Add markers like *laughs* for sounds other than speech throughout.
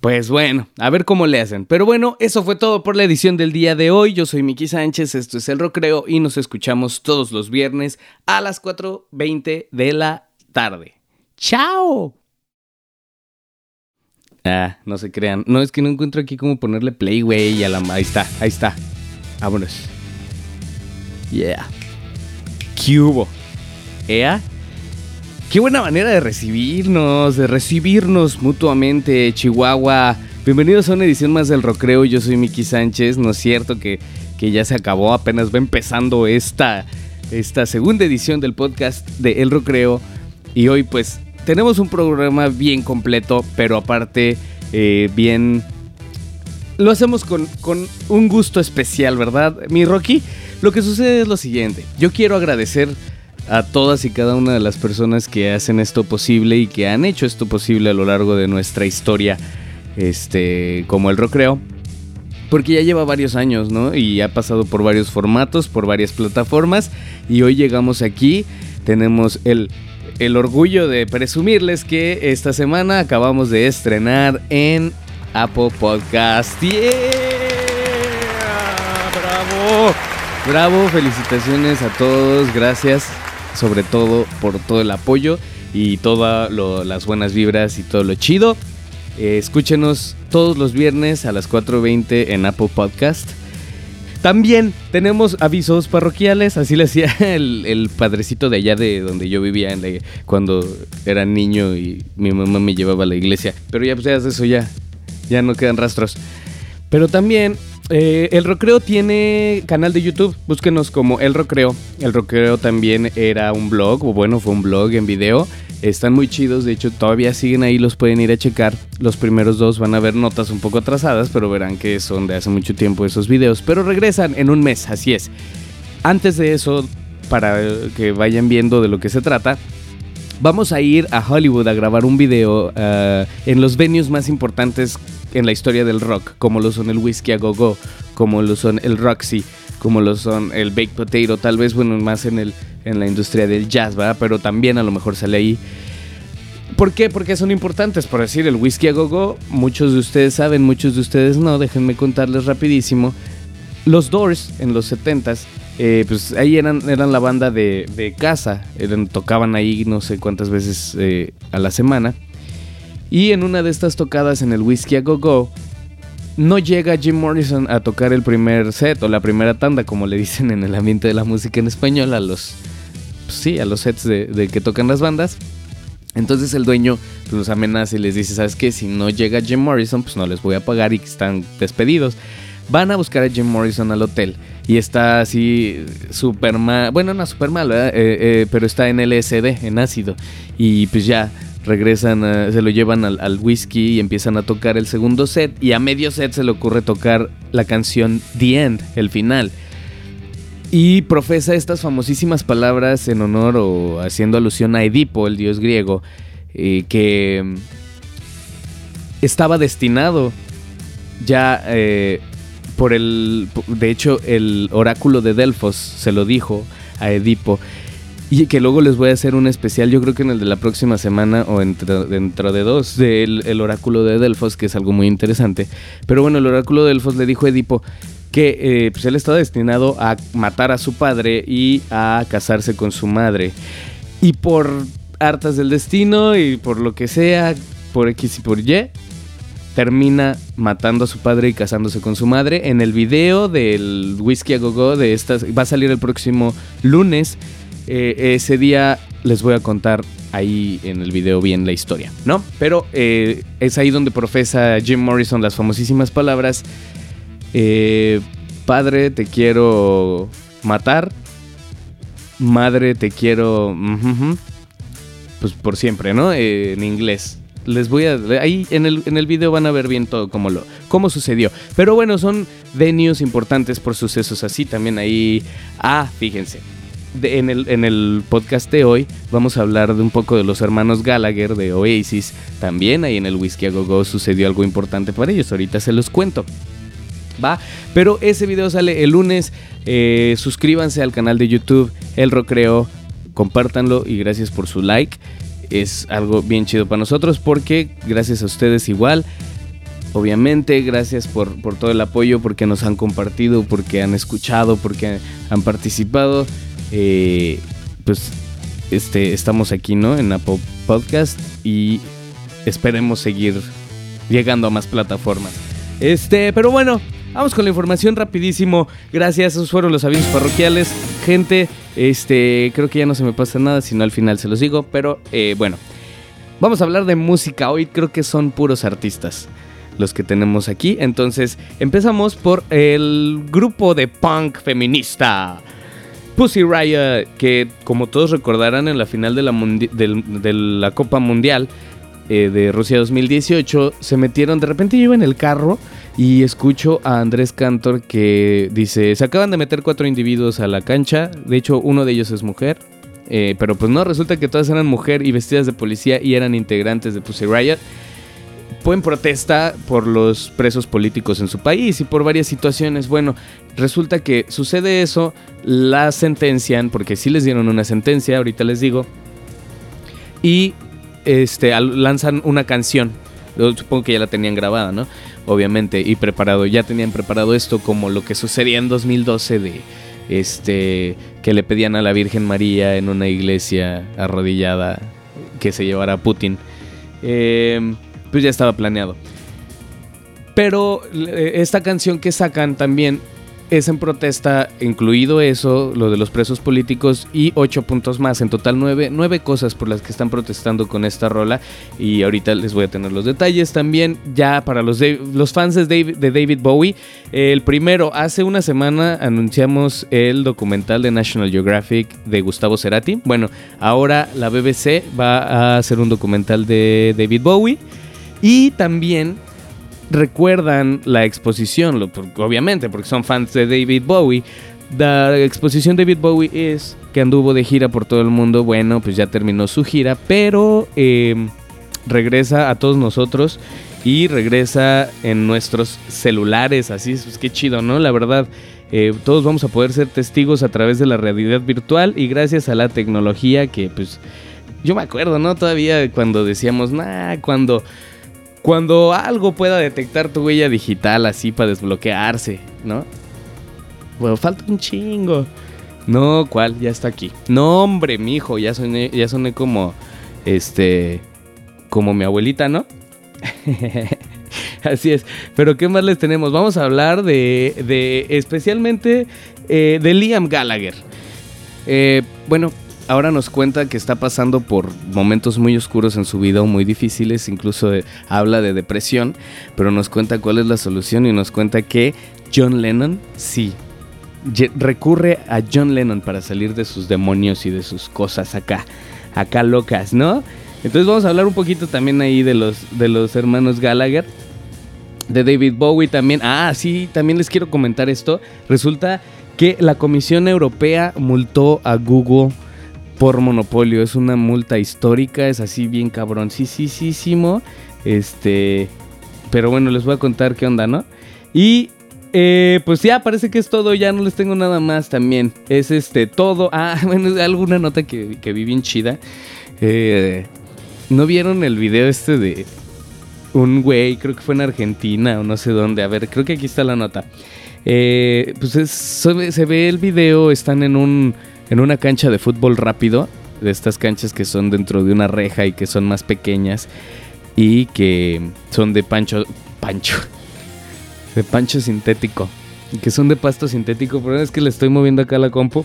Pues bueno, a ver cómo le hacen. Pero bueno, eso fue todo por la edición del día de hoy. Yo soy Miki Sánchez, esto es El Rocreo y nos escuchamos todos los viernes a las 4.20 de la tarde. ¡Chao! Ah, no se crean. No, es que no encuentro aquí cómo ponerle play, güey. Ahí está, ahí está. Vámonos. Yeah. ¿Qué hubo? ¿Ea? Qué buena manera de recibirnos, de recibirnos mutuamente, Chihuahua. Bienvenidos a una edición más del Rocreo. Yo soy Miki Sánchez. No es cierto que, que ya se acabó, apenas va empezando esta, esta segunda edición del podcast de El Rocreo. Y hoy, pues, tenemos un programa bien completo, pero aparte, eh, bien. Lo hacemos con, con un gusto especial, ¿verdad, mi Rocky? Lo que sucede es lo siguiente. Yo quiero agradecer a todas y cada una de las personas que hacen esto posible y que han hecho esto posible a lo largo de nuestra historia, este, como el Rocreo. Porque ya lleva varios años, ¿no? Y ha pasado por varios formatos, por varias plataformas. Y hoy llegamos aquí. Tenemos el, el orgullo de presumirles que esta semana acabamos de estrenar en Apple Podcast. ¡Bravo! Bravo, felicitaciones a todos, gracias sobre todo por todo el apoyo y todas las buenas vibras y todo lo chido. Eh, escúchenos todos los viernes a las 4.20 en Apple Podcast. También tenemos avisos parroquiales, así le hacía *laughs* el, padrecito de allá de donde yo vivía cuando era niño y mi mamá me llevaba a la iglesia. Pero ya pues ya eso ya, ya no quedan rastros. Pero también eh, el Rocreo tiene canal de YouTube, búsquenos como El Rocreo. El Rocreo también era un blog, o bueno, fue un blog en video. Están muy chidos, de hecho todavía siguen ahí, los pueden ir a checar. Los primeros dos van a ver notas un poco atrasadas, pero verán que son de hace mucho tiempo esos videos. Pero regresan en un mes, así es. Antes de eso, para que vayan viendo de lo que se trata, vamos a ir a Hollywood a grabar un video eh, en los venues más importantes en la historia del rock, como lo son el Whiskey a Go Go, como lo son el Roxy, como lo son el Baked Potato, tal vez bueno más en el en la industria del jazz, ¿verdad? Pero también a lo mejor sale ahí. ¿Por qué? Porque son importantes. Por decir, el Whiskey a Go Go, muchos de ustedes saben, muchos de ustedes no. Déjenme contarles rapidísimo. Los Doors en los 70s, eh, pues ahí eran, eran la banda de, casa. Eran, tocaban ahí no sé cuántas veces eh, a la semana. Y en una de estas tocadas en el Whiskey a Go Go, no llega Jim Morrison a tocar el primer set o la primera tanda, como le dicen en el ambiente de la música en español, a los, pues sí, a los sets de, que tocan las bandas. Entonces el dueño pues, los amenaza y les dice, ¿sabes qué? Si no llega Jim Morrison, pues no les voy a pagar y están despedidos. Van a buscar a Jim Morrison al hotel y está así súper mal, bueno, no súper mal, eh, eh, pero está en LSD, en ácido. Y pues ya regresan, se lo llevan al, whisky y empiezan a tocar el segundo set y a medio set se le ocurre tocar la canción The End, el final. Y profesa estas famosísimas palabras en honor o haciendo alusión a Edipo, el dios griego, eh, que mm, estaba destinado ya eh, por el... De hecho, el oráculo de Delfos se lo dijo a Edipo y que luego les voy a hacer un especial, yo creo que en el de la próxima semana o dentro de dos, del el oráculo de Delfos, que es algo muy interesante. Pero bueno, el oráculo de Delfos le dijo a Edipo que eh, pues él estaba destinado a matar a su padre y a casarse con su madre. Y por hartas del destino y por lo que sea, por X y por Y, termina matando a su padre y casándose con su madre. En el video del Whisky a Go de estas, va a salir el próximo lunes. Eh, ese día les voy a contar ahí en el video bien la historia, ¿no? Pero eh, es ahí donde profesa Jim Morrison las famosísimas palabras, eh, padre te quiero matar, madre te quiero... pues por siempre, ¿no? en inglés. Les voy a... Ahí en el, en el video van a ver bien todo cómo, lo, cómo sucedió. Pero bueno, son venues importantes por sucesos así. También ahí... Ah, fíjense en, el, en el podcast de hoy vamos a hablar de un poco de los hermanos Gallagher de Oasis. También ahí en el Whiskey a Go Go sucedió algo importante para ellos. Ahorita se los cuento. Va, pero ese video sale el lunes. Eh, suscríbanse al canal de YouTube El Rocreo. Compártanlo y gracias por su like. Es algo bien chido para nosotros porque gracias a ustedes igual obviamente, gracias por, por, todo el apoyo, porque nos han compartido, porque han escuchado, porque han participado. Eh, pues este, estamos aquí, ¿no? En Apple Podcast y esperemos seguir llegando a más plataformas. Este, pero bueno, vamos con la información rapidísimo. Gracias, esos fueron los avisos parroquiales. Gente, este, creo que ya no se me pasa nada, sino al final se los digo, pero eh, bueno. Vamos a hablar de música. Hoy creo que son puros artistas los que tenemos aquí. Entonces, empezamos por el grupo de punk feminista. Pussy Riot, que como todos recordarán en la final de la, de la Copa Mundial eh, de Rusia 2018, se metieron, de repente yo iba en el carro y escucho a Andrés Cantor que dice, se acaban de meter cuatro individuos a la cancha, de hecho uno de ellos es mujer, eh, pero pues no, resulta que todas eran mujer y vestidas de policía y eran integrantes de Pussy Riot. Pueden protesta por los presos políticos en su país y por varias situaciones. Bueno, resulta que sucede eso, la sentencian, porque sí les dieron una sentencia, ahorita les digo, y este, lanzan una canción. Supongo que ya la tenían grabada, ¿no? Obviamente, y preparado. Ya tenían preparado esto como lo que sucedía en 2012 de este, que le pedían a la Virgen María en una iglesia arrodillada que se llevara a Putin. Em, pues ya estaba planeado. Pero eh, esta canción que sacan también es en protesta, incluido eso, lo de los presos políticos y ocho puntos más. En total nueve, nueve cosas por las que están protestando con esta rola. Y ahorita les voy a tener los detalles también. Ya para los, fans de David, de David Bowie, el primero, hace una semana anunciamos el documental de National Geographic de Gustavo Cerati. Bueno, ahora la BBC va a hacer un documental de David Bowie. Y también recuerdan la exposición, obviamente, porque son fans de David Bowie. La exposición David Bowie es que anduvo de gira por todo el mundo. Bueno, pues ya terminó su gira, pero em, regresa a todos nosotros y regresa en nuestros celulares. Así es, pues qué chido, ¿no? La verdad, eh, todos vamos a poder ser testigos a través de la realidad virtual y gracias a la tecnología que, pues, yo me acuerdo, ¿no? Todavía cuando decíamos, nah, cuando cuando algo pueda detectar tu huella digital así para desbloquearse, ¿no? Bueno, falta un chingo. No, ¿cuál? Ya está aquí. No, hombre, mijo, ya soné, ya soné como, este, como mi abuelita, ¿no? *laughs* Así es. Pero ¿qué más les tenemos? Vamos a hablar de, de especialmente eh, de Liam Gallagher. Eh, bueno, ahora nos cuenta que está pasando por momentos muy oscuros en su vida o muy difíciles, incluso habla de depresión, pero nos cuenta cuál es la solución y nos cuenta que John Lennon, sí, recurre a John Lennon para salir de sus demonios y de sus cosas acá, acá locas, ¿no? Entonces vamos a hablar un poquito también ahí de los, de los hermanos Gallagher. De David Bowie también. Ah, sí, también les quiero comentar esto. Resulta que la Comisión Europea multó a Google por monopolio. Es una multa histórica, es así bien cabroncísimo. Este, pero bueno, les voy a contar qué onda, ¿no? Y eh, pues ya parece que es todo, ya no les tengo nada más también. Es este todo. *laughs* Ah, bueno, alguna nota que, que vi bien chida. Eh, ¿No vieron el video este de un güey? Creo que fue en Argentina o no sé dónde. A ver, creo que aquí está la nota. Eh, pues se ve el video, están en un en una cancha de fútbol rápido, de estas canchas que son dentro de una reja y que son más pequeñas y que son de pancho, pancho, *laughs* de pancho sintético, que son de pasto sintético, pero es que le estoy moviendo acá la compu.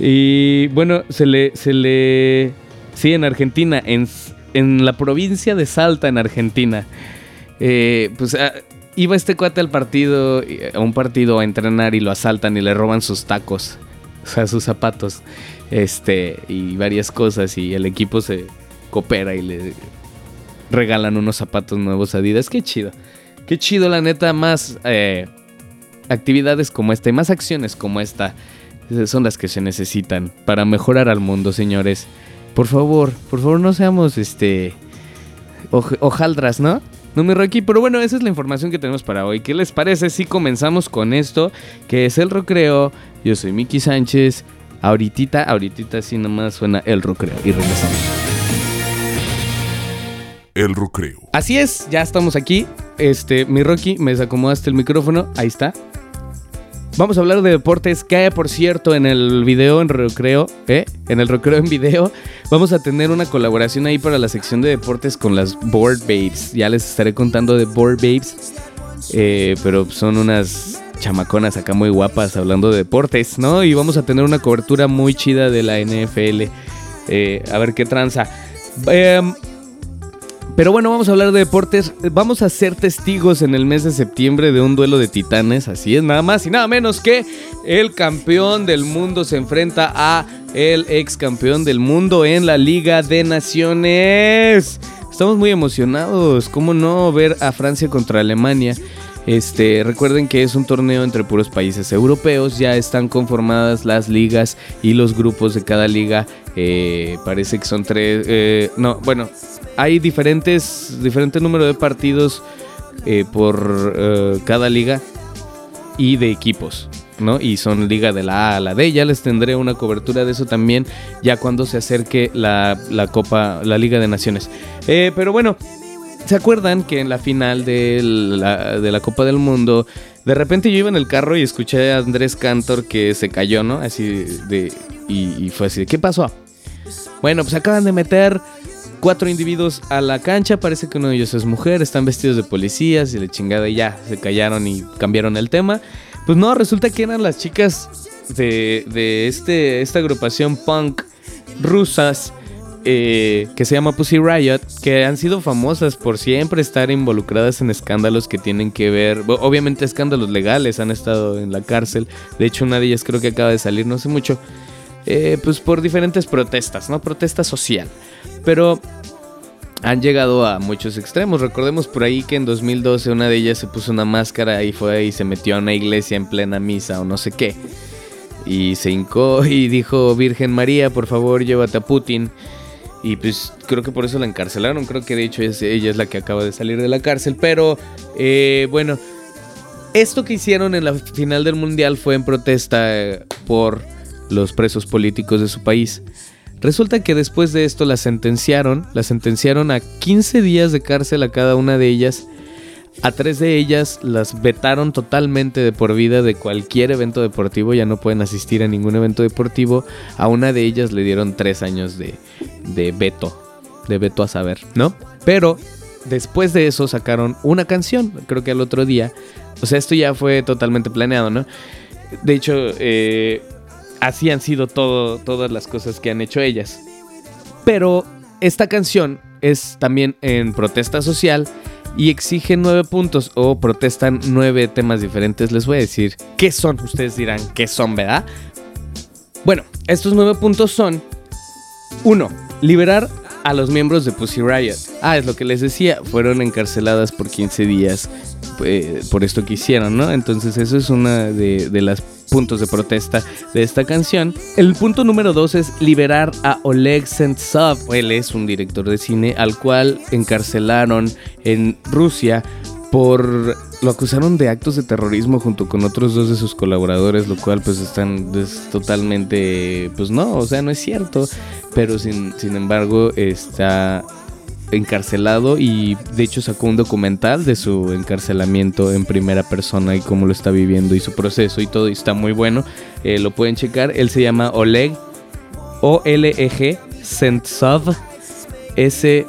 Y bueno, se le, se le, sí, en Argentina, en, en la provincia de Salta, en Argentina, eh, pues ah, iba este cuate al partido, a un partido a entrenar y lo asaltan y le roban sus tacos o sea, sus zapatos, este, y varias cosas, y el equipo se coopera y le regalan unos zapatos nuevos a Adidas. Qué chido, qué chido, la neta, más eh, actividades como esta y más acciones como esta son las que se necesitan para mejorar al mundo, señores. Por favor, por favor, no seamos este hojaldras, ¿no? No me Rocky, pero bueno, esa es la información que tenemos para hoy. ¿Qué les parece si comenzamos con esto? Que es el recreo. Yo soy Miki Sánchez. Ahorita, ahorita sí nomás suena el recreo y regresamos. El recreo. Así es, ya estamos aquí. este, mi Rocky, me desacomodaste el micrófono. Ahí está. Vamos a hablar de deportes. Que por cierto, en el video en recreo, ¿eh? En el recreo en video, vamos a tener una colaboración ahí para la sección de deportes con las Board Babes. Ya les estaré contando de Board Babes. Eh, pero son unas chamaconas acá muy guapas hablando de deportes, ¿no? Y vamos a tener una cobertura muy chida de la NFL. Eh, a ver qué tranza. Eh, pero bueno, vamos a hablar de deportes. Vamos a ser testigos en el mes de septiembre de un duelo de titanes. Así es, nada más y nada menos que el campeón del mundo se enfrenta a el ex campeón del mundo en la Liga de Naciones. Estamos muy emocionados. ¿Cómo no ver a Francia contra Alemania? Este, recuerden que es un torneo entre puros países europeos, ya están conformadas las ligas y los grupos de cada liga. Eh, parece que son tres, eh, no, bueno, hay diferentes, diferente número de partidos eh, por cada liga y de equipos. ¿no? Y son liga de la A a la D. Ya les tendré una cobertura de eso también ya cuando se acerque la, la Copa, la Liga de Naciones. pero bueno, ¿Se acuerdan que en la final de la, Copa del Mundo, de repente yo iba en el carro y escuché a Andrés Cantor que se cayó, ¿no? Así de. Y, fue así ¿qué pasó? Bueno, pues acaban de meter cuatro individuos a la cancha. Parece que uno de ellos es mujer, están vestidos de policías y la chingada y ya se callaron y cambiaron el tema. Pues no, resulta que eran las chicas de, de este, esta agrupación punk rusas eh, que se llama Pussy Riot, que han sido famosas por siempre estar involucradas en escándalos que tienen que ver, obviamente escándalos legales, han estado en la cárcel, de hecho una de ellas creo que acaba de salir no sé mucho, eh, pues por diferentes protestas, ¿no? Protesta social, pero han llegado a muchos extremos. Recordemos por ahí que en 2012 una de ellas se puso una máscara y fue y se metió a una iglesia en plena misa o no sé qué. Y se hincó y dijo, Virgen María, por favor, llévate a Putin. Y pues creo que por eso la encarcelaron. Creo que de hecho ella es la que acaba de salir de la cárcel. Pero eh, bueno, esto que hicieron en la final del mundial fue en protesta eh, por los presos políticos de su país. Resulta que después de esto la sentenciaron, la sentenciaron a 15 días de cárcel a cada una de ellas a tres de ellas las vetaron totalmente de por vida de cualquier evento deportivo, ya no pueden asistir a ningún evento deportivo. A una de ellas le dieron tres años de, de veto, de veto a saber, ¿no? Pero después de eso sacaron una canción, creo que al otro día. O sea, esto ya fue totalmente planeado, ¿no? De hecho, eh, así han sido todo, todas las cosas que han hecho ellas. Pero esta canción es también en protesta social y exigen nueve puntos o protestan nueve temas diferentes. Les voy a decir qué son. Ustedes dirán qué son, ¿verdad? Bueno, estos nueve puntos son: Uno, Liberar a los miembros de Pussy Riot. Ah, es lo que les decía. Fueron encarceladas por 15 días eh, por esto que hicieron, ¿no? Entonces, eso es una de las puntos de protesta de esta canción. El punto número dos es liberar a Oleg Sentsov. Él es un director de cine al cual encarcelaron en Rusia por lo acusaron de actos de terrorismo junto con otros dos de sus colaboradores, lo cual pues están totalmente, pues no, o sea, no es cierto, pero sin, sin embargo está encarcelado y de hecho sacó un documental de su encarcelamiento en primera persona y cómo lo está viviendo y su proceso y todo y está muy bueno. Eh, lo pueden checar. Él se llama Oleg O-L-E-G Sentsov S-E-N-T-S-O-V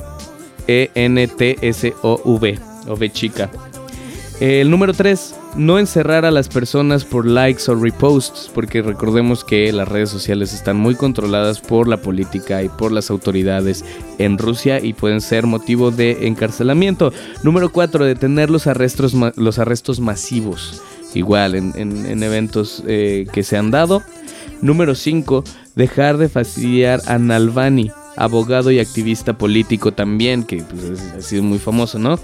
o V chica. El número 3, no encerrar a las personas por likes o reposts, porque recordemos que las redes sociales están muy controladas por la política y por las autoridades en Rusia y pueden ser motivo de encarcelamiento. Número 4, detener los arrestos, los arrestos masivos, igual en, eventos eh, que se han dado. Número 5, dejar de fastidiar a Nalvani, abogado y activista político también, que pues, ha sido muy famoso, ¿no?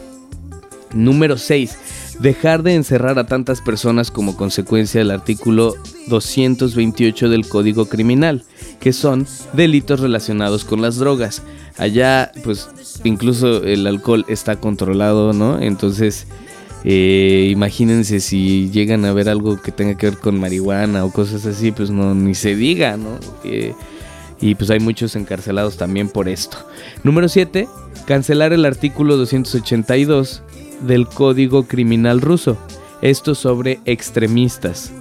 Número 6 dejar de encerrar a tantas personas como consecuencia del artículo 228 del Código Criminal, que son delitos relacionados con las drogas. Allá, pues, incluso el alcohol está controlado, ¿no? Entonces, eh, imagínense si llegan a ver algo que tenga que ver con marihuana o cosas así, pues no, ni se diga, ¿no? Eh, y pues hay muchos encarcelados también por esto. Número 7. Cancelar el artículo 282 del Código Criminal ruso. Esto sobre extremistas.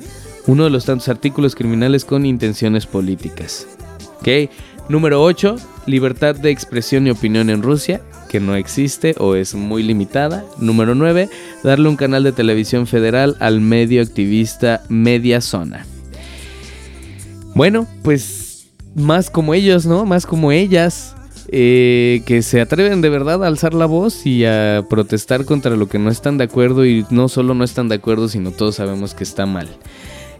Uno de los tantos artículos criminales con intenciones políticas. ¿Ok? Número 8. Libertad de expresión y opinión en Rusia, que no existe o es muy limitada. Número 9. Darle un canal de televisión federal al medio activista Media Zona. Bueno, pues más como ellos, ¿no? Más como ellas. Eh, que se atreven de verdad a alzar la voz y a protestar contra lo que no están de acuerdo y no solo no están de acuerdo, sino todos sabemos que está mal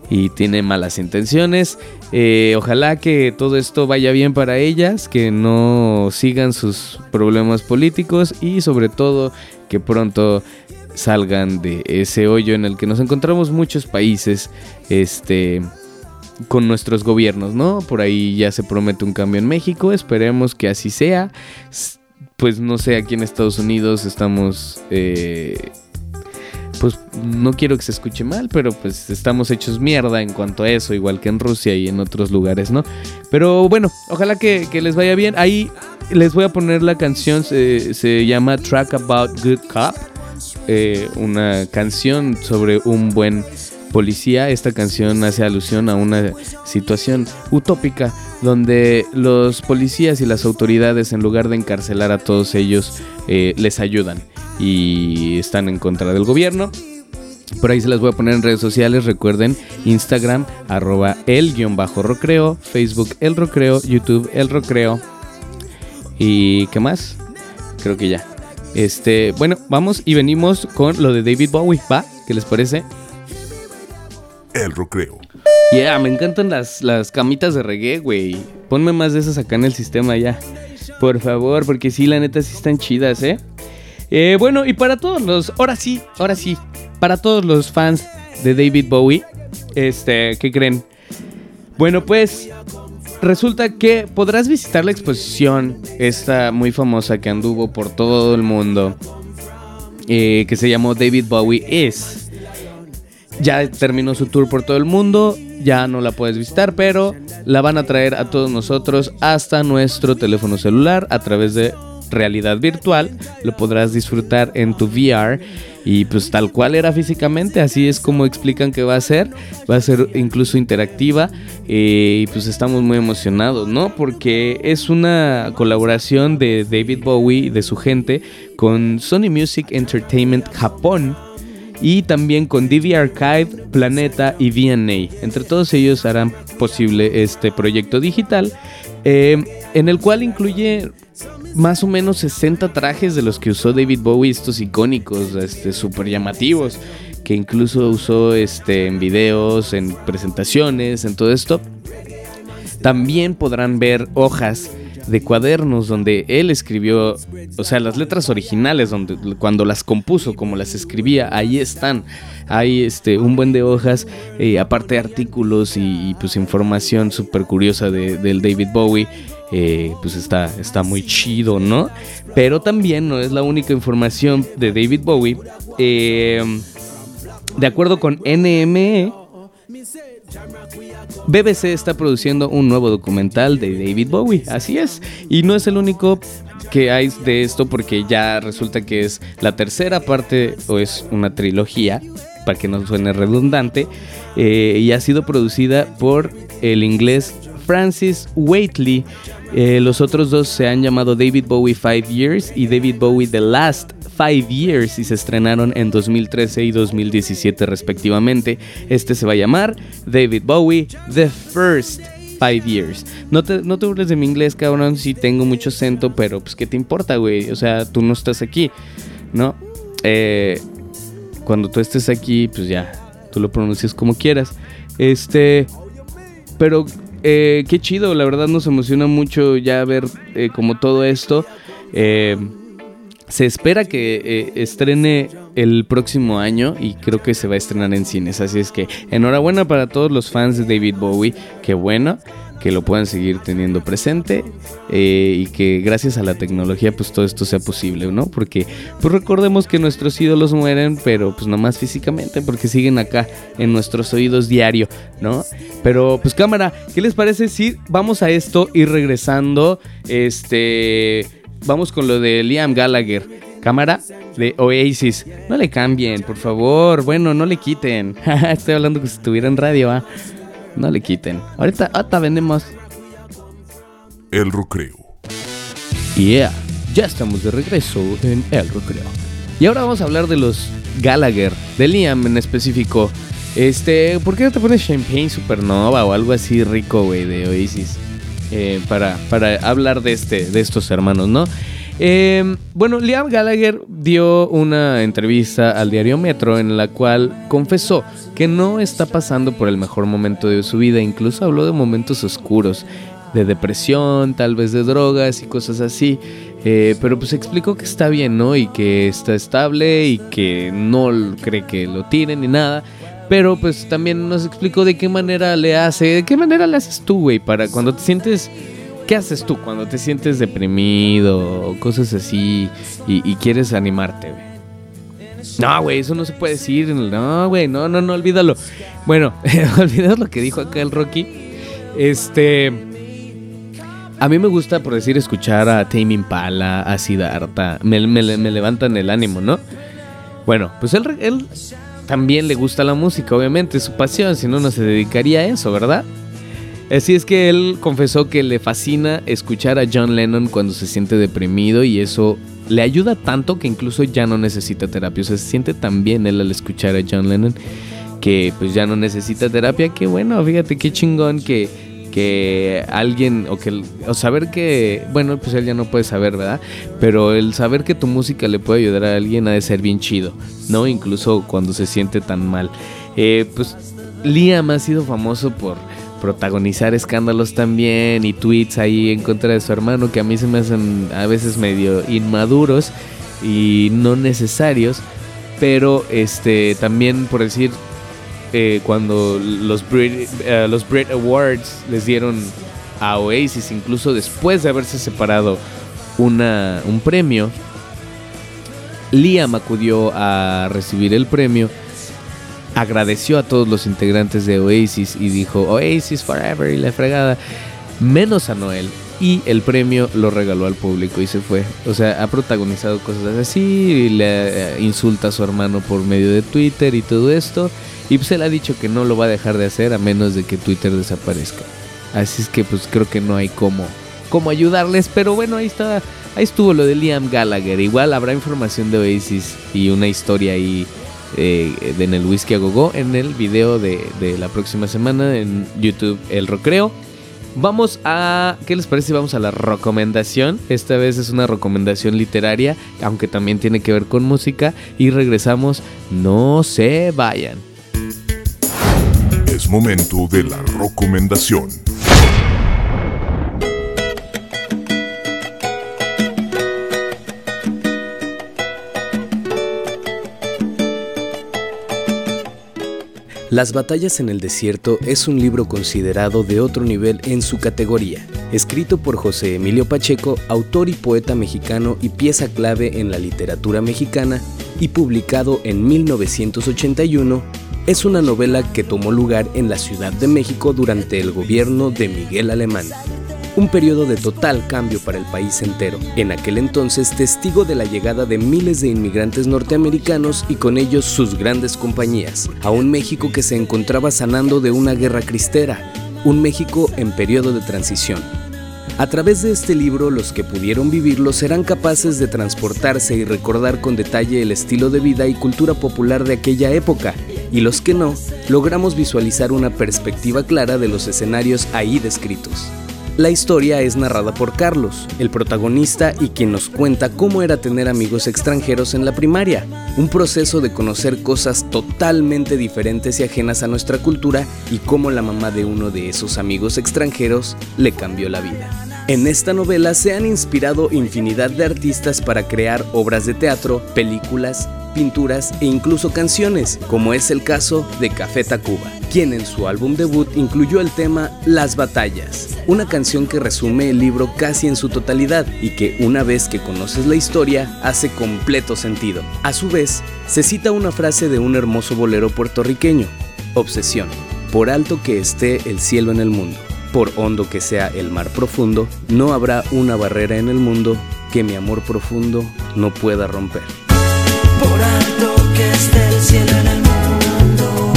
y tiene malas intenciones. Eh, ojalá que todo esto vaya bien para ellas, que no sigan sus problemas políticos y sobre todo que pronto salgan de ese hoyo en el que nos encontramos muchos países este con nuestros gobiernos, ¿no? Por ahí ya se promete un cambio en México, esperemos que así sea. Pues no sé, aquí en Estados Unidos estamos... Eh, pues no quiero que se escuche mal, pero pues estamos hechos mierda en cuanto a eso, igual que en Rusia y en otros lugares, ¿no? Pero bueno, ojalá que, les vaya bien. Ahí les voy a poner la canción, se, llama Track About Good Cop, eh, una canción sobre un buen policía. Esta canción hace alusión a una situación utópica donde los policías y las autoridades, en lugar de encarcelar a todos ellos, eh, les ayudan y están en contra del gobierno. Por ahí se las voy a poner en redes sociales. Recuerden, Instagram, arroba el-rocreo, Facebook el rocreo, YouTube el rocreo. ¿Y qué más? Creo que ya. Este, bueno, vamos y venimos con lo de David Bowie, ¿va? ¿Qué les parece? El Recreo. Yeah, me encantan las, las camitas de reggae, güey. Ponme más de esas acá en el sistema ya. Por favor, porque sí, la neta sí están chidas, ¿eh? ¿eh? bueno, y para todos los. Ahora sí, ahora sí. Para todos los fans de David Bowie, este, ¿qué creen? Bueno, pues resulta que podrás visitar la exposición, esta muy famosa que anduvo por todo el mundo, eh, que se llamó David Bowie Is ya terminó su tour por todo el mundo, ya no la puedes visitar, pero la van a traer a todos nosotros hasta nuestro teléfono celular a través de realidad virtual. Lo podrás disfrutar en tu VR y pues tal cual era físicamente, así es como explican que va a ser. Va a ser incluso interactiva eh, y pues estamos muy emocionados, ¿no? Porque es una colaboración de David Bowie y de su gente con Sony Music Entertainment Japón y también con DV Archive, Planeta y VNA. Entre todos ellos harán posible este proyecto digital eh, en el cual incluye más o menos 60 trajes de los que usó David Bowie, estos icónicos, este, súper llamativos, que incluso usó este, en videos, en presentaciones, en todo esto. También podrán ver hojas de cuadernos donde él escribió, o sea, las letras originales, donde cuando las compuso, como las escribía, ahí están. Hay este, un buen de hojas, eh, aparte artículos y, pues información súper curiosa de, del David Bowie. Eh, pues está, está muy chido, ¿no? Pero también no es la única información de David Bowie. Eh, de acuerdo con NME, BBC está produciendo un nuevo documental de David Bowie, así es, y no es el único que hay de esto porque ya resulta que es la tercera parte o es una trilogía, para que no suene redundante, eh, y ha sido producida por el inglés Francis Waitley. Eh, los otros dos se han llamado David Bowie Five Years y David Bowie The Last Five Years y se estrenaron en 2013 y 2017 respectivamente. Este se va a llamar David Bowie The First Five Years. No te, no te burles de mi inglés, cabrón, si tengo mucho acento, pero pues qué te importa, güey. O sea, tú no estás aquí, ¿no? Eh, cuando tú estés aquí, pues ya, tú lo pronuncias como quieras. Este, pero eh, qué chido, la verdad nos emociona mucho ya ver eh, como todo esto. Eh, se espera que eh, estrene el próximo año y creo que se va a estrenar en cines. Así es que enhorabuena para todos los fans de David Bowie. Qué bueno que lo puedan seguir teniendo presente eh, y que gracias a la tecnología pues todo esto sea posible, ¿no? Porque pues recordemos que nuestros ídolos mueren, pero pues más físicamente porque siguen acá en nuestros oídos diario, ¿no? Pero pues cámara, ¿qué les parece si vamos a esto y regresando, este vamos con lo de Liam Gallagher. cámara de Oasis. No le cambien, por favor. Bueno, no le quiten. *laughs* Estoy hablando que si estuviera en radio, ¿ah? No le quiten. Ahorita, ahorita vendemos. El Recreo. Yeah, ya estamos de regreso en El Recreo. Y ahora vamos a hablar de los Gallagher, de Liam en específico. Este, ¿por qué no te pones Champagne Supernova o algo así rico, güey, de Oasis? Eh, para, para hablar de, este, de estos hermanos, ¿no? Eh, bueno, Liam Gallagher dio una entrevista al diario Metro en la cual confesó que no está pasando por el mejor momento de su vida, incluso habló de momentos oscuros, de depresión, tal vez de drogas y cosas así. Eh, pero pues explicó que está bien, ¿no? Y que está estable y que no cree que lo tiren ni nada. Pero pues también nos explicó de qué manera le hace, de qué manera le haces tú, güey, para cuando te sientes... ¿Qué haces tú cuando te sientes deprimido cosas así y, quieres animarte, güey? No, güey, eso no se puede decir. No, güey, no, no, no, olvídalo. Bueno, *laughs* olvidas lo que dijo acá el Rocky. Este... A mí me gusta, por decir, escuchar a Tame Impala, a Siddhartha. Me levantan el ánimo, ¿no? Bueno, pues él, él también le gusta la música, obviamente, es su pasión, si no, no se dedicaría a eso, ¿verdad? Así es que él confesó que le fascina escuchar a John Lennon cuando se siente deprimido y eso le ayuda tanto que incluso ya no necesita terapia. O sea, se siente tan bien él al escuchar a John Lennon que pues ya no necesita terapia. Que bueno, fíjate qué chingón que que alguien o que o saber que bueno pues él ya no puede saber verdad pero el saber que tu música le puede ayudar a alguien ha de ser bien chido no incluso cuando se siente tan mal. Eh, pues Liam ha sido famoso por protagonizar escándalos también y tweets ahí en contra de su hermano que a mí se me hacen a veces medio inmaduros y no necesarios pero este también por decir eh, cuando los Brit, eh, los Brit Awards les dieron a Oasis, incluso después de haberse separado una, un premio, Liam acudió a recibir el premio, agradeció a todos los integrantes de Oasis y dijo Oasis Forever y la fregada, menos a Noel. Y el premio lo regaló al público y se fue. O sea, ha protagonizado cosas así, le eh, insulta a su hermano por medio de Twitter y todo esto. Y pues ha dicho que no lo va a dejar de hacer a menos de que Twitter desaparezca. Así es que pues creo que no hay cómo, cómo ayudarles. Pero bueno, ahí está. Ahí estuvo lo de Liam Gallagher. Igual habrá información de Oasis y una historia ahí eh, en el Whisky a Gogo en el video de, de, la próxima semana en YouTube El Rocreo. Vamos a. ¿Qué les parece? Vamos a la recomendación. Esta vez es una recomendación literaria, aunque también tiene que ver con música. Y regresamos. No se vayan momento de la recomendación. Las batallas en el desierto es un libro considerado de otro nivel en su categoría, escrito por José Emilio Pacheco, autor y poeta mexicano y pieza clave en la literatura mexicana, y publicado en 1981 es una novela que tomó lugar en la Ciudad de México durante el gobierno de Miguel Alemán. Un periodo de total cambio para el país entero, en aquel entonces testigo de la llegada de miles de inmigrantes norteamericanos y con ellos sus grandes compañías, a un México que se encontraba sanando de una guerra cristera, un México en periodo de transición, a través de este libro, los que pudieron vivirlo serán capaces de transportarse y recordar con detalle el estilo de vida y cultura popular de aquella época, y los que no, logramos visualizar una perspectiva clara de los escenarios ahí descritos. La historia es narrada por Carlos, el protagonista y quien nos cuenta cómo era tener amigos extranjeros en la primaria, un proceso de conocer cosas totalmente diferentes y ajenas a nuestra cultura y cómo la mamá de uno de esos amigos extranjeros le cambió la vida. En esta novela se han inspirado infinidad de artistas para crear obras de teatro, películas, pinturas e incluso canciones, como es el caso de Café Tacuba, quien en su álbum debut incluyó el tema Las Batallas, una canción que resume el libro casi en su totalidad y que una vez que conoces la historia hace completo sentido. A su vez, se cita una frase de un hermoso bolero puertorriqueño, Obsesión, por alto que esté el cielo en el mundo. Por hondo que sea el mar profundo, no habrá una barrera en el mundo que mi amor profundo no pueda romper. Por alto que esté el cielo en el mundo,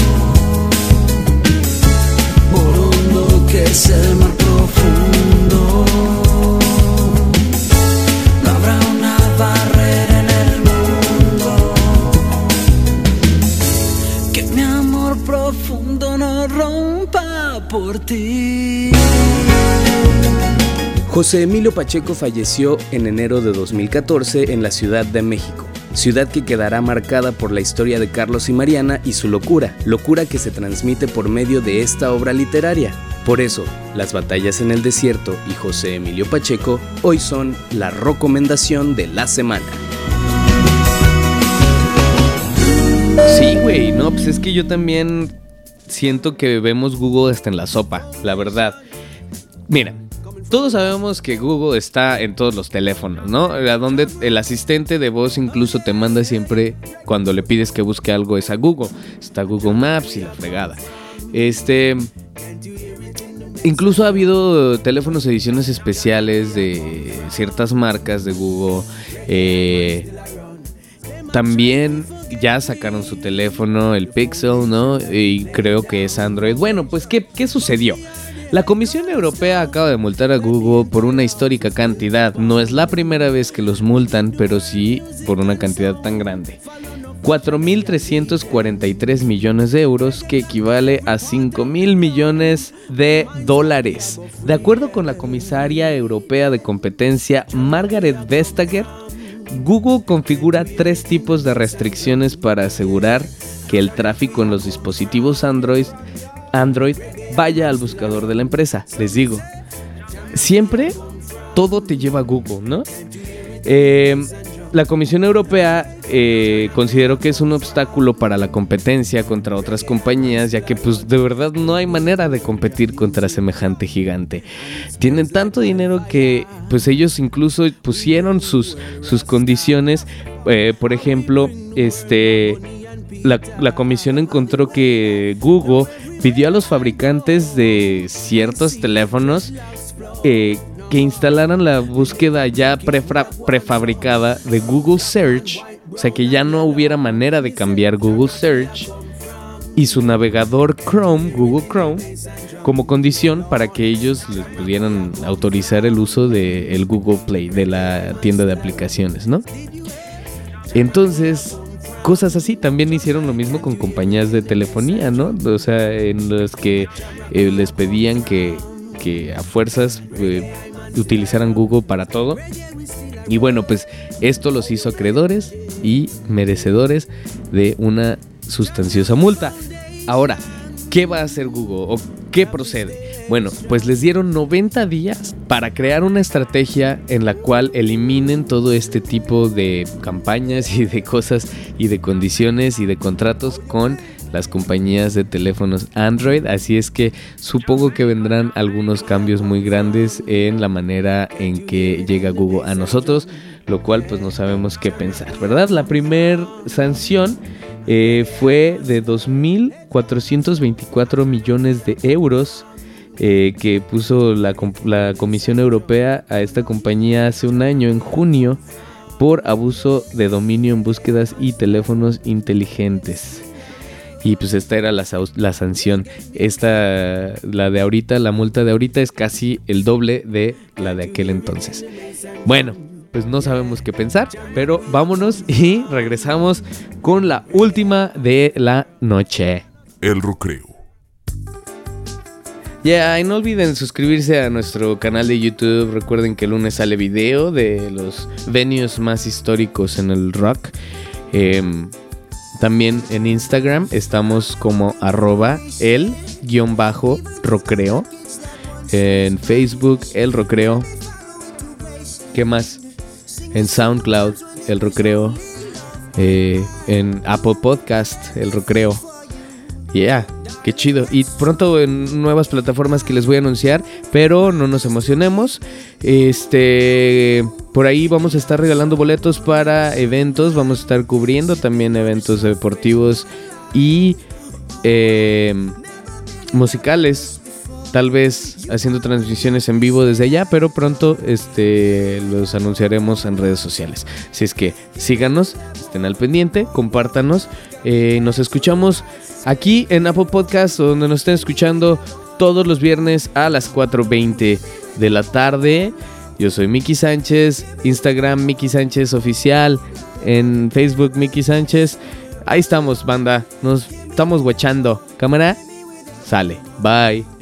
por hondo que es el mar profundo, no habrá una barrera en el mundo. Que mi amor profundo no rompa por ti. José Emilio Pacheco falleció en enero de 2014 en la Ciudad de México, ciudad que quedará marcada por la historia de Carlos y Mariana y su locura, locura que se transmite por medio de esta obra literaria. Por eso, Las batallas en el desierto y José Emilio Pacheco hoy son la recomendación de la semana. Sí, güey, no, pues es que yo también siento que vemos Google hasta en la sopa, la verdad. Mira, todos sabemos que Google está en todos los teléfonos, ¿no? A donde el asistente de voz incluso te manda siempre cuando le pides que busque algo es a Google. Está Google Maps y la fregada. Este. Incluso ha habido teléfonos ediciones especiales de ciertas marcas de Google. Eh, también ya sacaron su teléfono, el Pixel, ¿no? Y creo que es Android. Bueno, pues, ¿qué, qué sucedió? La Comisión Europea acaba de multar a Google por una histórica cantidad. No es la primera vez que los multan, pero sí por una cantidad tan grande. 4.343 millones de euros, que equivale a 5.000 millones de dólares. De acuerdo con la comisaria europea de competencia Margaret Vestager, Google configura tres tipos de restricciones para asegurar que el tráfico en los dispositivos Android, Android vaya al buscador de la empresa. Les digo, siempre todo te lleva a Google, ¿no? Eh, la Comisión Europea eh, que es un obstáculo para la competencia contra otras compañías, ya que pues de verdad no hay manera de competir contra semejante gigante. Tienen tanto dinero que pues ellos incluso pusieron sus, sus condiciones, eh, por ejemplo, este... La, comisión encontró que Google pidió a los fabricantes de ciertos teléfonos eh, que instalaran la búsqueda ya prefabricada de Google Search, o sea que ya no hubiera manera de cambiar Google Search y su navegador Chrome, Google Chrome, como condición para que ellos les pudieran autorizar el uso del Google Play, de la tienda de aplicaciones, ¿no? Entonces, cosas así también hicieron lo mismo con compañías de telefonía, ¿no? O sea, en los que eh, les pedían que, que a fuerzas eh, utilizaran Google para todo. Y bueno, pues esto los hizo acreedores y merecedores de una sustanciosa multa. Ahora, ¿qué va a hacer Google qué procede? Bueno, pues les dieron 90 días para crear una estrategia en la cual eliminen todo este tipo de campañas y de cosas y de condiciones y de contratos con las compañías de teléfonos Android. Así es que supongo que vendrán algunos cambios muy grandes en la manera en que llega Google a nosotros, lo cual pues no sabemos qué pensar, ¿verdad? La primera sanción eh, fue de 2.424 millones de euros. eh, que puso la, com- la Comisión Europea a esta compañía hace un año, en junio, por abuso de dominio en búsquedas y teléfonos inteligentes. Y pues esta era la, la sanción. Esta, la de ahorita, la multa de ahorita es casi el doble de la de aquel entonces. Bueno, pues no sabemos qué pensar, pero vámonos *laughs* y regresamos con la última de la noche. El Recreo. Ya, y no olviden suscribirse a nuestro canal de YouTube. Recuerden que el lunes sale video de los venues más históricos en el rock. Em, también en Instagram estamos como arroba el guion bajo rocreo. En Facebook el rocreo. ¿Qué más? En SoundCloud el rocreo. Eh, en Apple Podcast el rocreo. Yeah, qué chido. Y pronto en nuevas plataformas que les voy a anunciar, pero no nos emocionemos. Este, por ahí vamos a estar regalando boletos para eventos, vamos a estar cubriendo también eventos deportivos y eh, musicales. Tal vez haciendo transmisiones en vivo desde allá, pero pronto este, los anunciaremos en redes sociales. Así es que síganos, estén al pendiente, compártanos. Eh, nos escuchamos aquí en Apple Podcast, donde nos estén escuchando todos los viernes a las 4.20 de la tarde. Yo soy Miki Sánchez, Instagram Miki Sánchez Oficial, en Facebook Miki Sánchez. Ahí estamos, banda. Nos estamos guachando. Cámara, sale. Bye.